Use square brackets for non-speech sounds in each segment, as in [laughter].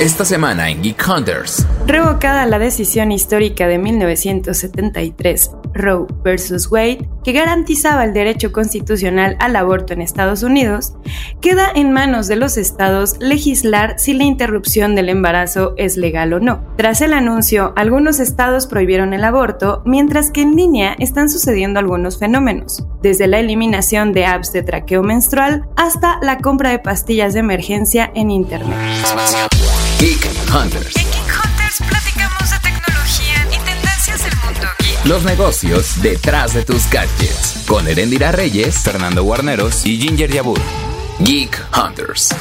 Esta semana en Geek. Revocada la decisión histórica de 1973, Roe vs. Wade, que garantizaba el derecho constitucional al aborto en Estados Unidos, queda en manos de los estados legislar si la interrupción del embarazo es legal o no. Tras el anuncio, algunos estados prohibieron el aborto, mientras que en línea están sucediendo algunos fenómenos, desde la eliminación de apps de traqueo menstrual hasta la compra de pastillas de emergencia en Internet. Geek Hunters. En Geek Hunters platicamos de tecnología y tendencias del mundo geek. Los negocios detrás de tus gadgets. Con Erendira Reyes, Fernando Guarneros y Ginger Yabur. Geek Hunters.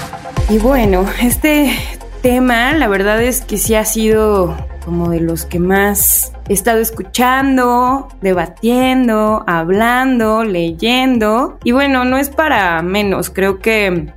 Y bueno, este tema, la verdad es que sí ha sido como de los que más he estado escuchando, debatiendo, hablando, leyendo. Y bueno, no es para menos, creo que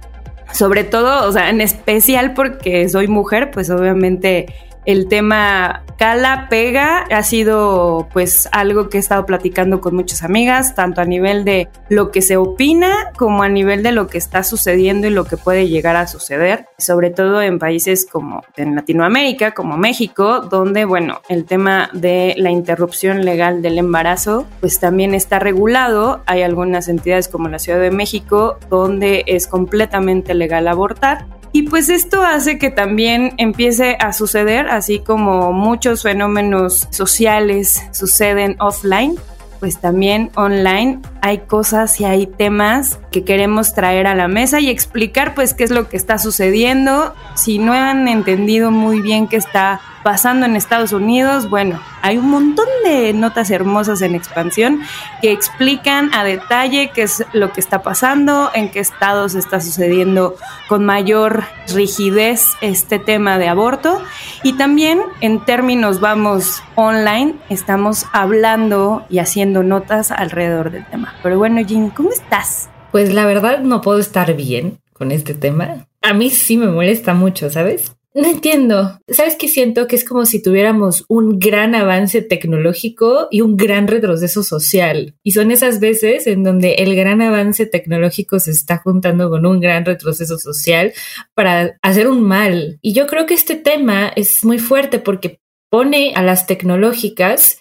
sobre todo, o sea, en especial porque soy mujer, pues obviamente el tema cala, pega, ha sido pues algo que he estado platicando con muchas amigas, tanto a nivel de lo que se opina como a nivel de lo que está sucediendo y lo que puede llegar a suceder, sobre todo en países como en Latinoamérica, como México, donde bueno, el tema de la interrupción legal del embarazo pues también está regulado, hay algunas entidades como la Ciudad de México donde es completamente legal abortar y pues esto hace que también empiece a suceder, así como muchos fenómenos sociales suceden offline, pues también online hay cosas y hay temas que queremos traer a la mesa y explicar pues qué es lo que está sucediendo. Si no han entendido muy bien qué está pasando en Estados Unidos, bueno, hay un montón de notas hermosas en expansión que explican a detalle qué es lo que está pasando, en qué estados está sucediendo con mayor rigidez este tema de aborto y también en términos, vamos, online, estamos hablando y haciendo notas alrededor del tema. Pero bueno, Jim, ¿cómo estás? Pues la verdad no puedo estar bien con este tema. A mí sí me molesta mucho, ¿sabes? No entiendo. ¿Sabes qué siento? Que es como si tuviéramos un gran avance tecnológico y un gran retroceso social. Y son esas veces en donde el gran avance tecnológico se está juntando con un gran retroceso social para hacer un mal. Y yo creo que este tema es muy fuerte porque pone a las tecnológicas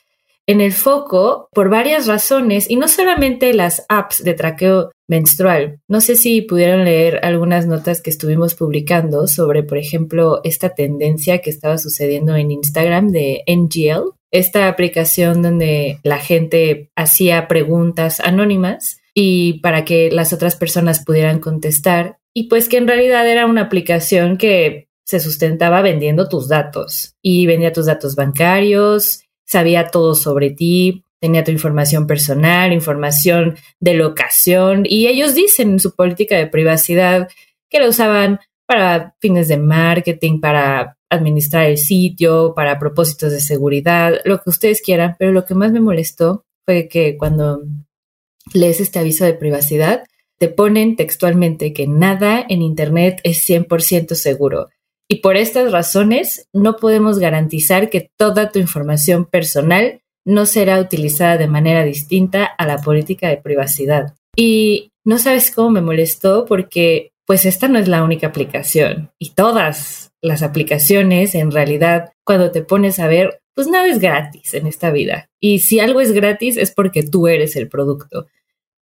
en el foco por varias razones y no solamente las apps de traqueo menstrual. No sé si pudieron leer algunas notas que estuvimos publicando sobre, por ejemplo, esta tendencia que estaba sucediendo en Instagram de NGL, esta aplicación donde la gente hacía preguntas anónimas y para que las otras personas pudieran contestar y pues que en realidad era una aplicación que se sustentaba vendiendo tus datos y vendía tus datos bancarios sabía todo sobre ti, tenía tu información personal, información de locación, y ellos dicen en su política de privacidad que la usaban para fines de marketing, para administrar el sitio, para propósitos de seguridad, lo que ustedes quieran, pero lo que más me molestó fue que cuando lees este aviso de privacidad, te ponen textualmente que nada en Internet es 100% seguro y por estas razones no podemos garantizar que toda tu información personal no será utilizada de manera distinta a la política de privacidad. Y no sabes cómo me molestó porque pues esta no es la única aplicación. Y todas las aplicaciones en realidad cuando te pones a ver pues nada es gratis en esta vida. Y si algo es gratis es porque tú eres el producto.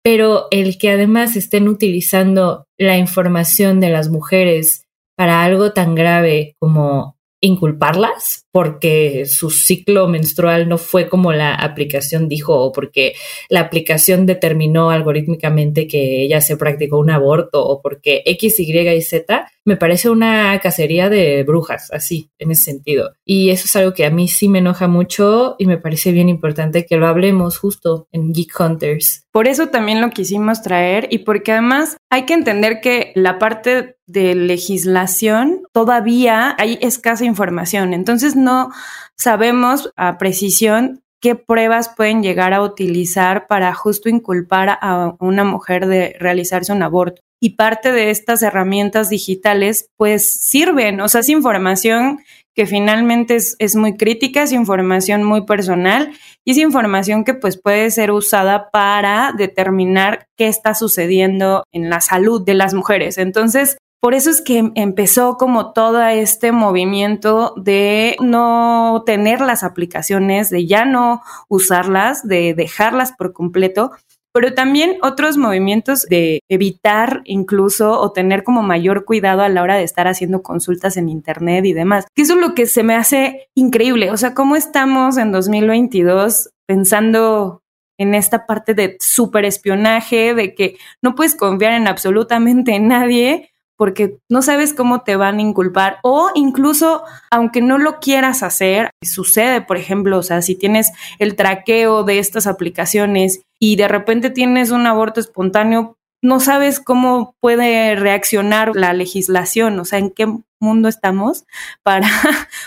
Pero el que además estén utilizando la información de las mujeres para algo tan grave como inculparlas porque su ciclo menstrual no fue como la aplicación dijo o porque la aplicación determinó algorítmicamente que ella se practicó un aborto o porque X, Y y Z, me parece una cacería de brujas, así, en ese sentido. Y eso es algo que a mí sí me enoja mucho y me parece bien importante que lo hablemos justo en Geek Hunters. Por eso también lo quisimos traer y porque además hay que entender que la parte de legislación todavía hay escasa información. Entonces no sabemos a precisión qué pruebas pueden llegar a utilizar para justo inculpar a una mujer de realizarse un aborto. Y parte de estas herramientas digitales pues sirven, o sea, es información que finalmente es, es, muy crítica, es información muy personal y es información que pues puede ser usada para determinar qué está sucediendo en la salud de las mujeres. Entonces, por eso es que empezó como todo este movimiento de no tener las aplicaciones, de ya no usarlas, de dejarlas por completo, pero también otros movimientos de evitar incluso o tener como mayor cuidado a la hora de estar haciendo consultas en Internet y demás. Que eso es lo que se me hace increíble. O sea, ¿cómo estamos en 2022 pensando en esta parte de superespionaje, de que no puedes confiar en absolutamente nadie porque no sabes cómo te van a inculpar o incluso aunque no lo quieras hacer, sucede, por ejemplo, o sea, si tienes el traqueo de estas aplicaciones y de repente tienes un aborto espontáneo, no sabes cómo puede reaccionar la legislación, o sea, en qué mundo estamos [laughs] para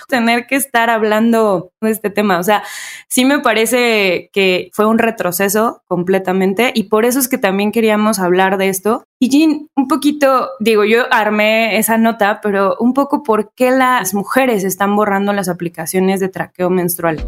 tener que estar hablando de este tema. O sea, sí me parece que fue un retroceso completamente y por eso es que también queríamos hablar de esto. Y Jean, un poquito, digo, yo armé esa nota, pero un poco por qué las mujeres están borrando las aplicaciones de traqueo menstrual.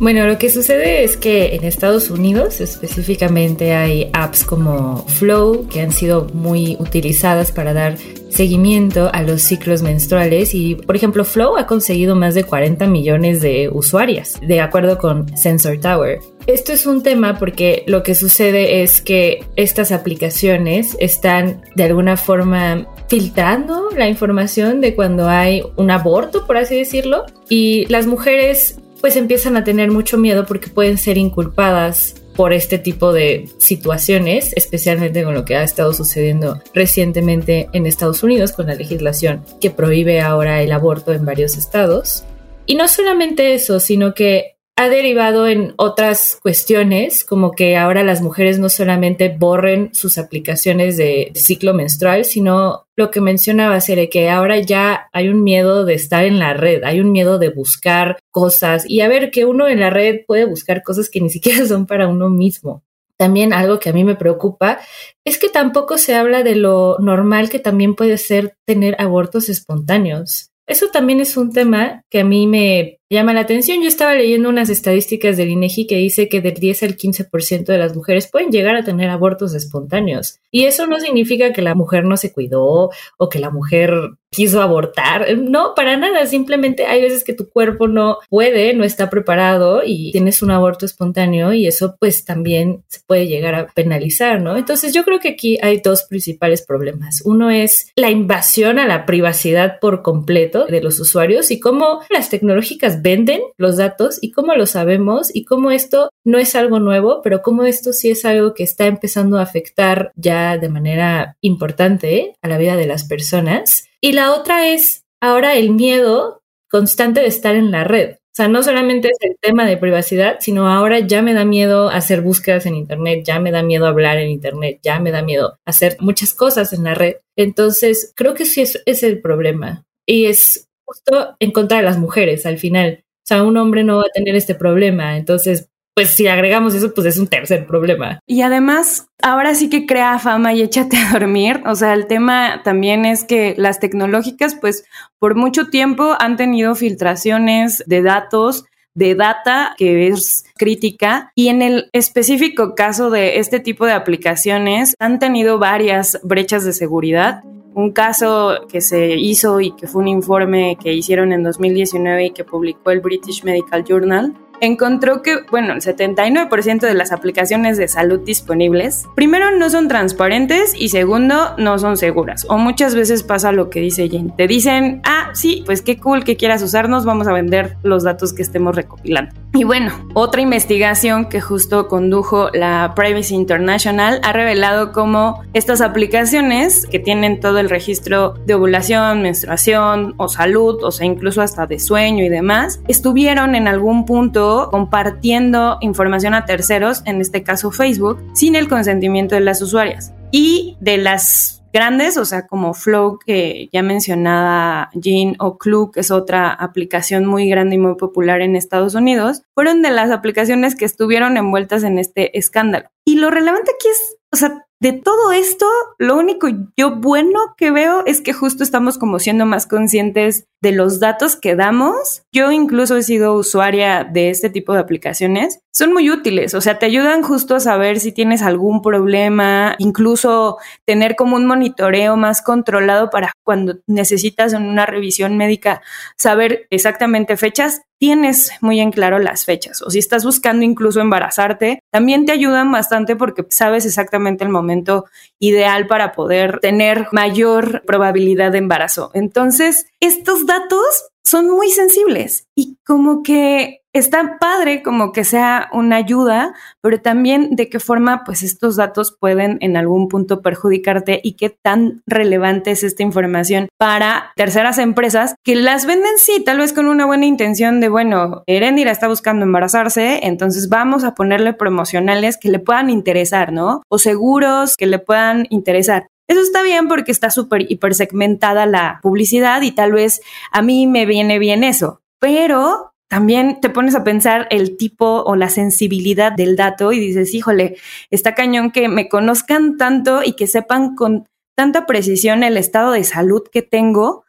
Bueno, lo que sucede es que en Estados Unidos específicamente hay apps como Flow que han sido muy utilizadas para dar seguimiento a los ciclos menstruales y, por ejemplo, Flow ha conseguido más de 40 millones de usuarias, de acuerdo con Sensor Tower. Esto es un tema porque lo que sucede es que estas aplicaciones están de alguna forma filtrando la información de cuando hay un aborto, por así decirlo, y las mujeres pues empiezan a tener mucho miedo porque pueden ser inculpadas por este tipo de situaciones, especialmente con lo que ha estado sucediendo recientemente en Estados Unidos con la legislación que prohíbe ahora el aborto en varios estados. Y no solamente eso, sino que ha derivado en otras cuestiones, como que ahora las mujeres no solamente borren sus aplicaciones de ciclo menstrual, sino lo que mencionaba, Sere, que ahora ya hay un miedo de estar en la red, hay un miedo de buscar cosas y a ver que uno en la red puede buscar cosas que ni siquiera [laughs] son para uno mismo. También algo que a mí me preocupa es que tampoco se habla de lo normal que también puede ser tener abortos espontáneos. Eso también es un tema que a mí me llama la atención. Yo estaba leyendo unas estadísticas del INEGI que dice que del 10 al 15% de las mujeres pueden llegar a tener abortos espontáneos. Y eso no significa que la mujer no se cuidó o que la mujer quiso abortar. No, para nada. Simplemente hay veces que tu cuerpo no puede, no está preparado y tienes un aborto espontáneo y eso pues también se puede llegar a penalizar, ¿no? Entonces yo creo que aquí hay dos principales problemas. Uno es la invasión a la privacidad por completo de los usuarios y cómo las tecnológicas venden los datos y cómo lo sabemos y cómo esto no es algo nuevo, pero cómo esto sí es algo que está empezando a afectar ya de manera importante a la vida de las personas. Y la otra es ahora el miedo constante de estar en la red. O sea, no solamente es el tema de privacidad, sino ahora ya me da miedo hacer búsquedas en Internet, ya me da miedo hablar en Internet, ya me da miedo hacer muchas cosas en la red. Entonces, creo que sí es, es el problema. Y es justo en contra de las mujeres al final. O sea, un hombre no va a tener este problema. Entonces, pues si agregamos eso, pues es un tercer problema. Y además, ahora sí que crea fama y échate a dormir. O sea, el tema también es que las tecnológicas, pues por mucho tiempo han tenido filtraciones de datos de data que es crítica y en el específico caso de este tipo de aplicaciones han tenido varias brechas de seguridad un caso que se hizo y que fue un informe que hicieron en 2019 y que publicó el British Medical Journal, encontró que, bueno, el 79% de las aplicaciones de salud disponibles, primero no son transparentes y segundo no son seguras. O muchas veces pasa lo que dice Jane. Te dicen, ah, sí, pues qué cool que quieras usarnos, vamos a vender los datos que estemos recopilando. Y bueno, otra investigación que justo condujo la Privacy International ha revelado cómo estas aplicaciones que tienen todo el registro de ovulación, menstruación o salud, o sea, incluso hasta de sueño y demás, estuvieron en algún punto compartiendo información a terceros, en este caso Facebook, sin el consentimiento de las usuarias. Y de las grandes, o sea, como Flow, que ya mencionaba Jean, o Clue, que es otra aplicación muy grande y muy popular en Estados Unidos, fueron de las aplicaciones que estuvieron envueltas en este escándalo. Y lo relevante aquí es, o sea, de todo esto, lo único yo bueno que veo es que justo estamos como siendo más conscientes de los datos que damos. Yo incluso he sido usuaria de este tipo de aplicaciones. Son muy útiles, o sea, te ayudan justo a saber si tienes algún problema, incluso tener como un monitoreo más controlado para cuando necesitas una revisión médica saber exactamente fechas tienes muy en claro las fechas o si estás buscando incluso embarazarte, también te ayudan bastante porque sabes exactamente el momento ideal para poder tener mayor probabilidad de embarazo. Entonces, estos datos son muy sensibles y como que está padre como que sea una ayuda, pero también de qué forma pues estos datos pueden en algún punto perjudicarte y qué tan relevante es esta información para terceras empresas que las venden sí, tal vez con una buena intención de, bueno, Erendira está buscando embarazarse, entonces vamos a ponerle promocionales que le puedan interesar, ¿no? O seguros que le puedan interesar. Eso está bien porque está súper hiper segmentada la publicidad y tal vez a mí me viene bien eso, pero también te pones a pensar el tipo o la sensibilidad del dato y dices, híjole, está cañón que me conozcan tanto y que sepan con tanta precisión el estado de salud que tengo.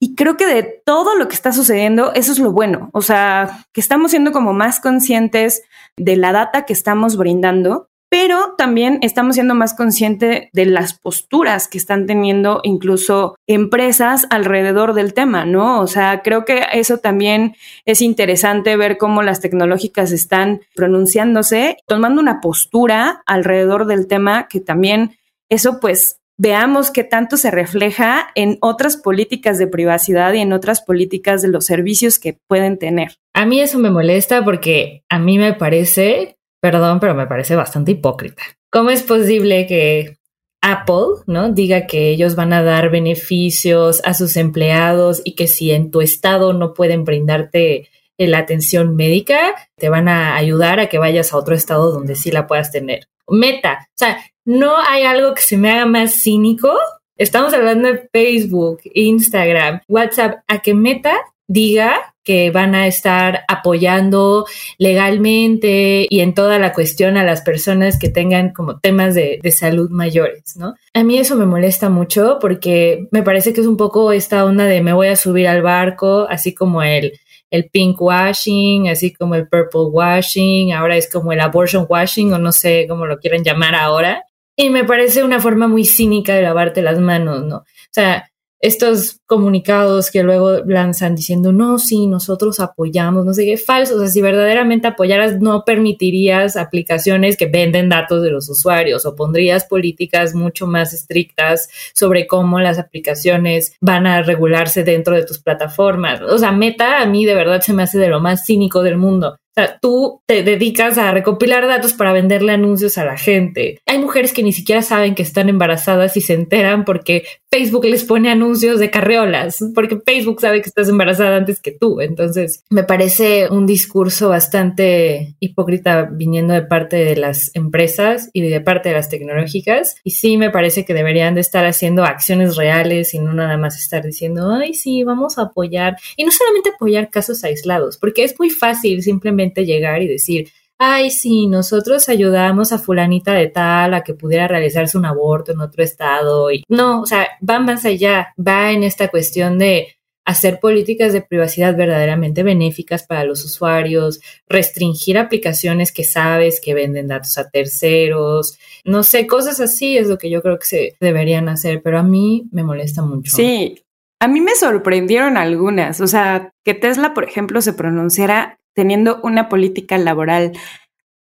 Y creo que de todo lo que está sucediendo, eso es lo bueno. O sea, que estamos siendo como más conscientes de la data que estamos brindando pero también estamos siendo más conscientes de las posturas que están teniendo incluso empresas alrededor del tema, ¿no? O sea, creo que eso también es interesante ver cómo las tecnológicas están pronunciándose, tomando una postura alrededor del tema que también eso pues veamos qué tanto se refleja en otras políticas de privacidad y en otras políticas de los servicios que pueden tener. A mí eso me molesta porque a mí me parece Perdón, pero me parece bastante hipócrita. ¿Cómo es posible que Apple, ¿no? Diga que ellos van a dar beneficios a sus empleados y que si en tu estado no pueden brindarte la atención médica, te van a ayudar a que vayas a otro estado donde sí la puedas tener. Meta, o sea, no hay algo que se me haga más cínico. Estamos hablando de Facebook, Instagram, WhatsApp, a que Meta diga que van a estar apoyando legalmente y en toda la cuestión a las personas que tengan como temas de, salud mayores, ¿no? A mí eso me molesta mucho porque me parece que es un poco esta onda de me voy a subir al barco, así como el, el pink washing, así como el purple washing, ahora es como el abortion washing o no sé cómo lo quieren llamar ahora. Y me parece una forma muy cínica de lavarte las manos, ¿no? O sea, estos comunicados que luego lanzan diciendo, no, sí, nosotros apoyamos, no sé qué, falsos. O sea, si verdaderamente apoyaras, no permitirías aplicaciones que venden datos de los usuarios o pondrías políticas mucho más estrictas sobre cómo las aplicaciones van a regularse dentro de tus plataformas. O sea, Meta a mí de verdad se me hace de lo más cínico del mundo. O sea, tú te dedicas a recopilar datos para venderle anuncios a la gente. Hay mujeres que ni siquiera saben que están embarazadas y se enteran porque Facebook les pone anuncios de carreolas, porque Facebook sabe que estás embarazada antes que tú. Entonces, me parece un discurso bastante hipócrita viniendo de parte de las empresas y de parte de las tecnológicas. Y sí, me parece que deberían de estar haciendo acciones reales y no nada más estar diciendo, ay, sí, vamos a apoyar. Y no solamente apoyar casos aislados, porque es muy fácil simplemente llegar y decir, ay, sí, nosotros ayudamos a fulanita de tal a que pudiera realizarse un aborto en otro estado. Y no, o sea, va más allá, va en esta cuestión de hacer políticas de privacidad verdaderamente benéficas para los usuarios, restringir aplicaciones que sabes que venden datos a terceros, no sé, cosas así es lo que yo creo que se deberían hacer, pero a mí me molesta mucho. Sí, a mí me sorprendieron algunas, o sea, que Tesla, por ejemplo, se pronunciara teniendo una política laboral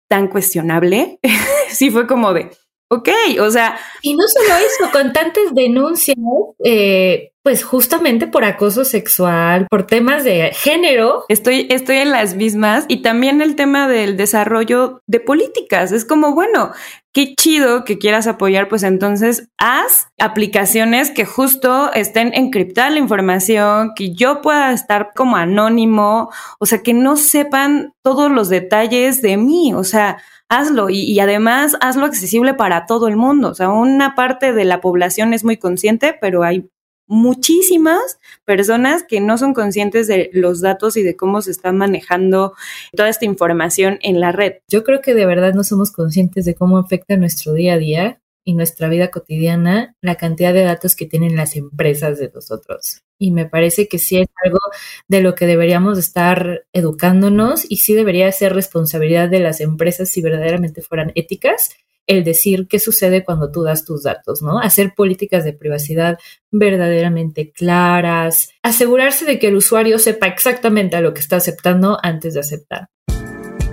tan cuestionable, [laughs] sí fue como de, ok, o sea... Y no solo eso, con tantas denuncias, eh, pues justamente por acoso sexual, por temas de género. Estoy, estoy en las mismas y también el tema del desarrollo de políticas. Es como, bueno, qué chido que quieras apoyar, pues entonces haz aplicaciones que justo estén encriptada la información, que yo pueda estar como anónimo, o sea, que no sepan todos los detalles de mí, o sea, hazlo y, y, además hazlo accesible para todo el mundo. O sea, una parte de la población es muy consciente, pero hay muchísimas personas que no son conscientes de los datos y de cómo se está manejando toda esta información en la red. Yo creo que de verdad no somos conscientes de cómo afecta nuestro día a día y nuestra vida cotidiana la cantidad de datos que tienen las empresas de nosotros. Y me parece que sí es algo de lo que deberíamos estar educándonos y sí debería ser responsabilidad de las empresas si verdaderamente fueran éticas el decir qué sucede cuando tú das tus datos, ¿no? Hacer políticas de privacidad verdaderamente claras, asegurarse de que el usuario sepa exactamente a lo que está aceptando antes de aceptar.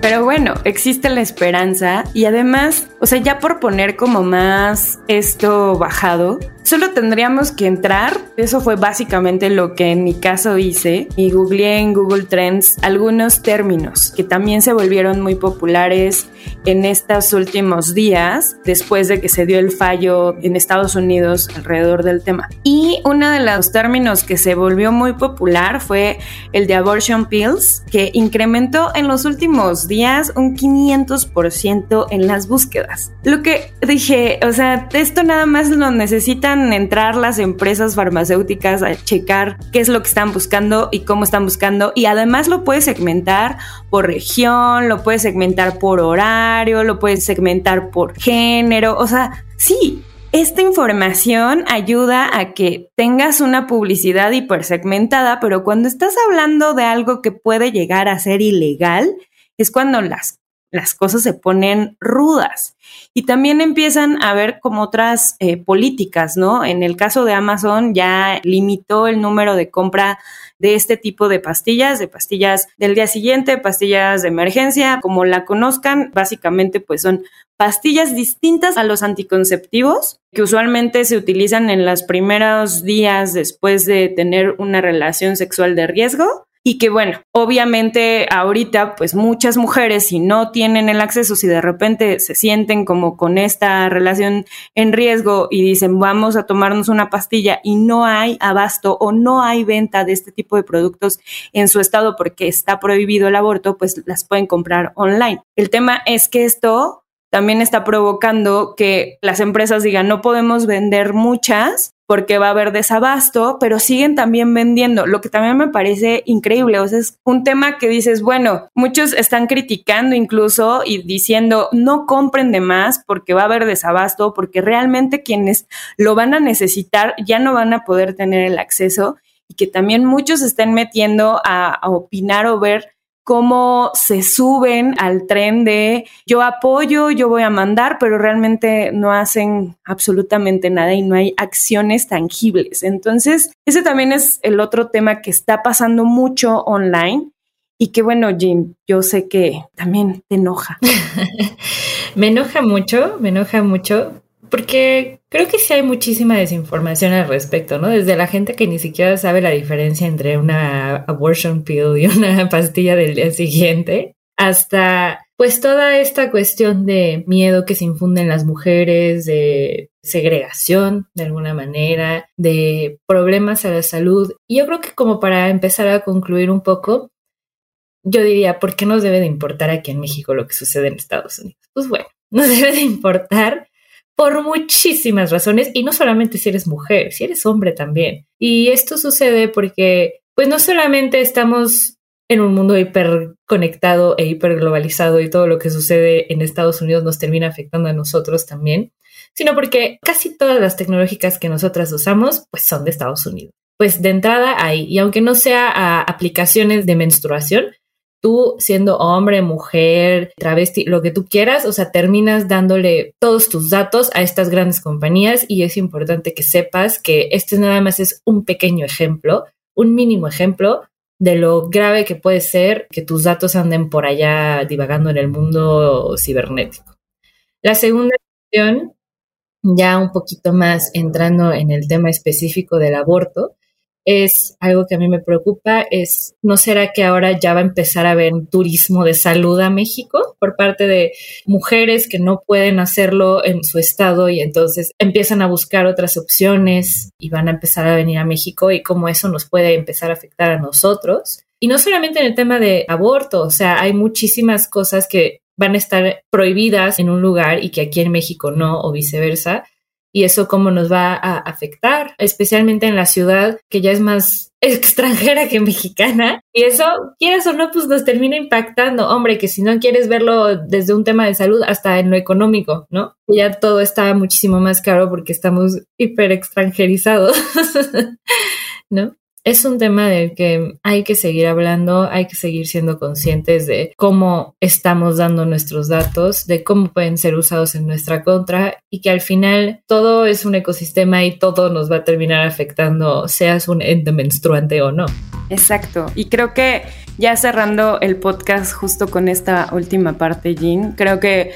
Pero bueno, existe la esperanza y además, o sea, ya por poner como más esto bajado, solo tendríamos que entrar. Eso fue básicamente lo que en mi caso hice y googleé en Google Trends algunos términos que también se volvieron muy populares en estos últimos días después de que se dio el fallo en Estados Unidos alrededor del tema. Y uno de los términos que se volvió muy popular fue el de abortion pills, que incrementó en los últimos días un 500% en las búsquedas. Lo que dije, o sea, esto nada más lo necesitan entrar las empresas farmacéuticas a checar qué es lo que están buscando y cómo están buscando. Y además lo puedes segmentar por región, lo puedes segmentar por horario, lo puedes segmentar por género. O sea, sí, esta información ayuda a que tengas una publicidad hipersegmentada, pero cuando estás hablando de algo que puede llegar a ser ilegal, es cuando las, las cosas se ponen rudas. Y también empiezan a ver como otras eh, políticas, ¿no? En el caso de Amazon ya limitó el número de compra de este tipo de pastillas, de pastillas del día siguiente, pastillas de emergencia, como la conozcan, básicamente pues son pastillas distintas a los anticonceptivos que usualmente se utilizan en los primeros días después de tener una relación sexual de riesgo y que bueno, obviamente ahorita pues muchas mujeres si no tienen el acceso, si de repente se sienten como con esta relación en riesgo y dicen vamos a tomarnos una pastilla y no hay abasto o no hay venta de este tipo de productos en su estado porque está prohibido el aborto, pues las pueden comprar online. El tema es que esto también está provocando que las empresas digan no podemos vender muchas porque va a haber desabasto, pero siguen también vendiendo, lo que también me parece increíble. O sea, es un tema que dices, bueno, muchos están criticando incluso y diciendo, no compren de más porque va a haber desabasto, porque realmente quienes lo van a necesitar ya no van a poder tener el acceso y que también muchos estén metiendo a, a opinar o ver cómo se suben al tren de yo apoyo, yo voy a mandar, pero realmente no hacen absolutamente nada y no hay acciones tangibles. Entonces, ese también es el otro tema que está pasando mucho online y que bueno, Jim, yo sé que también te enoja. [laughs] me enoja mucho, me enoja mucho porque creo que sí hay muchísima desinformación al respecto, ¿no? Desde la gente que ni siquiera sabe la diferencia entre una abortion pill y una [laughs] pastilla del día siguiente, hasta pues toda esta cuestión de miedo que se infunde en las mujeres, de segregación de alguna manera, de problemas a la salud. Y yo creo que como para empezar a concluir un poco, yo diría, ¿por qué nos debe de importar aquí en México lo que sucede en Estados Unidos? Pues bueno, [laughs] nos debe de importar por muchísimas razones y no solamente si eres mujer, si eres hombre también. Y esto sucede porque pues no solamente estamos en un mundo hiperconectado e hiperglobalizado y todo lo que sucede en Estados Unidos nos termina afectando a nosotros también, sino porque casi todas las tecnológicas que nosotras usamos pues son de Estados Unidos. Pues de entrada hay, y aunque no sea a aplicaciones de menstruación, tú siendo hombre, mujer, travesti, lo que tú quieras, o sea, terminas dándole todos tus datos a estas grandes compañías y es importante que sepas que este nada más es un pequeño ejemplo, un mínimo ejemplo de lo grave que puede ser que tus datos anden por allá divagando en el mundo cibernético. La segunda cuestión, ya un poquito más entrando en el tema específico del aborto, es algo que a mí me preocupa, es, ¿no será que ahora ya va a empezar a haber turismo de salud a México por parte de mujeres que no pueden hacerlo en su estado y entonces empiezan a buscar otras opciones y van a empezar a venir a México y cómo eso nos puede empezar a afectar a nosotros? Y no solamente en el tema de aborto, o sea, hay muchísimas cosas que van a estar prohibidas en un lugar y que aquí en México no, o viceversa y eso cómo nos va a afectar, especialmente en la ciudad que ya es más [laughs] extranjera que mexicana y eso, quieras o no, pues nos termina impactando. Hombre, que si no quieres verlo desde un tema de salud hasta en lo económico, ¿no? Ya todo está muchísimo más caro porque estamos hiper extranjerizados, [laughs] ¿no? Es un tema del que hay que seguir hablando, hay que seguir siendo conscientes de cómo estamos dando nuestros datos, de cómo pueden ser usados en nuestra contra y que al final todo es un ecosistema y todo nos va a terminar afectando, seas un ente menstruante o no. Exacto. Y creo que ya cerrando el podcast justo con esta última parte, Jean, creo que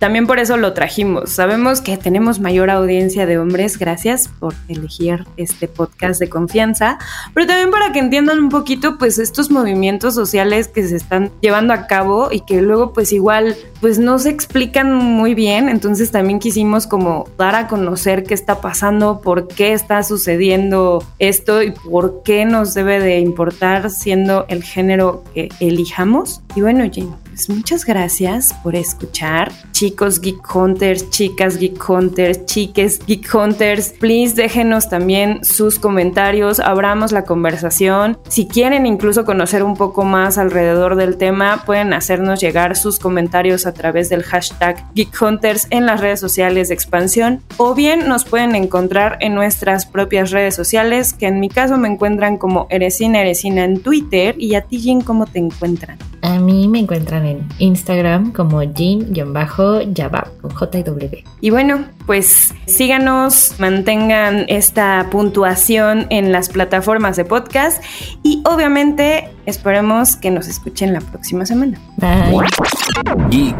también por eso lo trajimos. Sabemos que tenemos mayor audiencia de hombres, gracias por elegir este podcast de confianza, pero también para que entiendan un poquito pues estos movimientos sociales que se están llevando a cabo y que luego pues igual pues no se explican muy bien, entonces también quisimos como dar a conocer qué está pasando, por qué está sucediendo esto y por qué nos debe de importar siendo el género que elijamos. Y bueno, Jane, muchas gracias por escuchar. Chicos Geek Hunters, chicas Geek Hunters, chiques Geek Hunters, please déjenos también sus comentarios, abramos la conversación. Si quieren incluso conocer un poco más alrededor del tema, pueden hacernos llegar sus comentarios a través del hashtag Geek Hunters en las redes sociales de expansión o bien nos pueden encontrar en nuestras propias redes sociales, que en mi caso me encuentran como Eresina Eresina en Twitter y a ti, Jin, ¿cómo te encuentran? A mí me encuentran en Instagram como Jean-Yabab con J y W. Y bueno, pues síganos, mantengan esta puntuación en las plataformas de podcast y obviamente esperemos que nos escuchen la próxima semana. Bye. Geek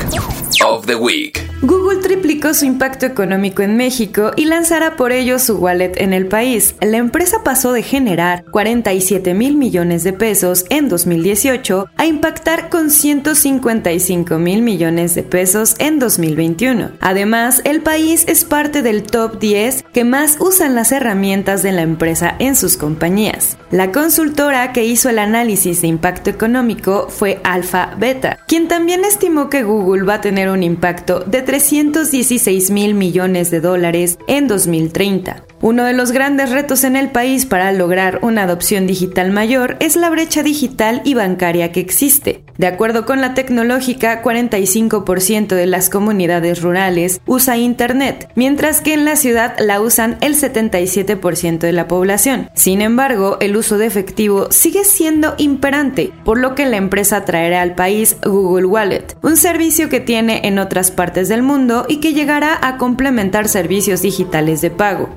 Google triplicó su impacto económico en México y lanzará por ello su wallet en el país. La empresa pasó de generar 47 mil millones de pesos en 2018 a impactar con 155 mil millones de pesos en 2021. Además, el país es parte del top 10 que más usan las herramientas de la empresa en sus compañías. La consultora que hizo el análisis de impacto económico fue Alpha Beta, quien también estimó que Google va a tener un impacto de 316 mil millones de dólares en 2030. Uno de los grandes retos en el país para lograr una adopción digital mayor es la brecha digital y bancaria que existe. De acuerdo con la tecnológica, 45% de las comunidades rurales usa Internet, mientras que en la ciudad la usan el 77% de la población. Sin embargo, el uso de efectivo sigue siendo imperante, por lo que la empresa traerá al país Google Wallet, un servicio que tiene en otras partes del mundo y que llegará a complementar servicios digitales de pago.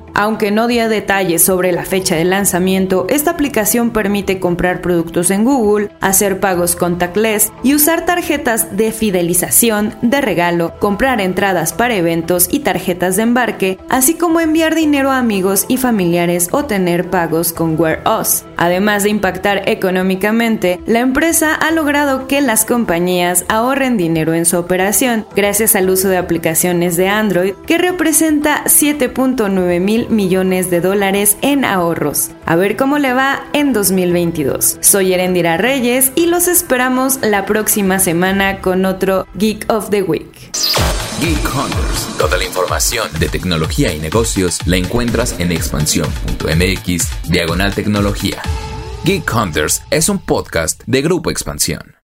No dio detalles sobre la fecha de lanzamiento, esta aplicación permite comprar productos en Google, hacer pagos contactless y usar tarjetas de fidelización, de regalo, comprar entradas para eventos y tarjetas de embarque, así como enviar dinero a amigos y familiares o tener pagos con Us. Además de impactar económicamente, la empresa ha logrado que las compañías ahorren dinero en su operación gracias al uso de aplicaciones de Android que representa 7.9 mil millones de dólares en ahorros. A ver cómo le va en 2022. Soy Erendira Reyes y los esperamos la próxima semana con otro Geek of the Week. Geek Hunters. Toda la información de tecnología y negocios la encuentras en expansión.mx, diagonal tecnología. Geek Hunters es un podcast de Grupo Expansión.